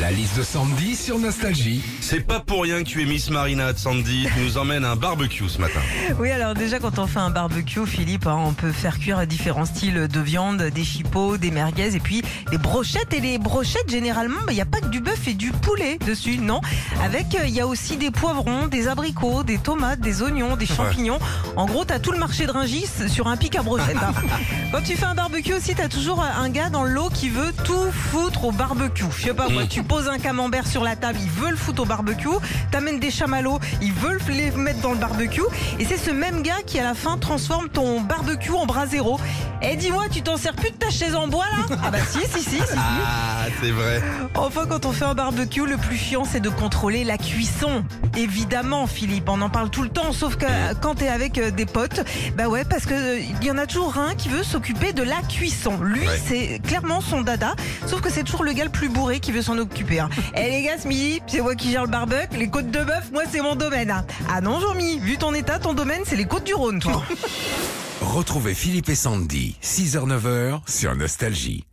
La liste de Sandy sur Nostalgie. C'est pas pour rien que tu es Miss Marinade, Sandy. Tu nous emmènes à un barbecue ce matin. Oui, alors déjà quand on fait un barbecue, Philippe, hein, on peut faire cuire différents styles de viande, des chipots, des merguez et puis des brochettes. Et les brochettes, généralement, il n'y a pas que du bœuf et du poulet dessus, non? Avec, euh, il y a aussi des poivrons, des abricots, des tomates, des oignons, des champignons. En gros, t'as tout le marché de Ringis sur un pic à brochettes. hein. Quand tu fais un barbecue aussi, t'as toujours un gars dans l'eau qui veut tout foutre au barbecue. Je sais pas moi, tu poses un camembert sur la table, il veut le foutre au barbecue. T'amènes des chamallows, ils veulent les mettre dans le barbecue. Et c'est ce même gars qui à la fin transforme ton barbecue en brasero. Et dis-moi, tu t'en sers plus de ta chaise en bois là? Ah bah si, si, si, si. Ah, c'est vrai. Enfin, quand on fait un barbecue, le plus chiant, c'est de contrôler la cuisson. Évidemment, Philippe, on en parle tout le temps, sauf que euh, quand t'es avec euh, des potes, bah ouais, parce que euh, il y en a toujours un qui veut s'occuper de la cuisson. Lui, Ouais. c'est clairement son dada, sauf que c'est toujours le gars le plus bourré qui veut s'en occuper. Hein. Eh les gars, ce midi, c'est moi qui gère le barbecue, les côtes de bœuf, moi c'est mon domaine. hein. Ah non, Jean-Mi, vu ton état, ton domaine, c'est les côtes du Rhône, toi. Retrouvez Philippe et Sandy, 6h-9h sur Nostalgie.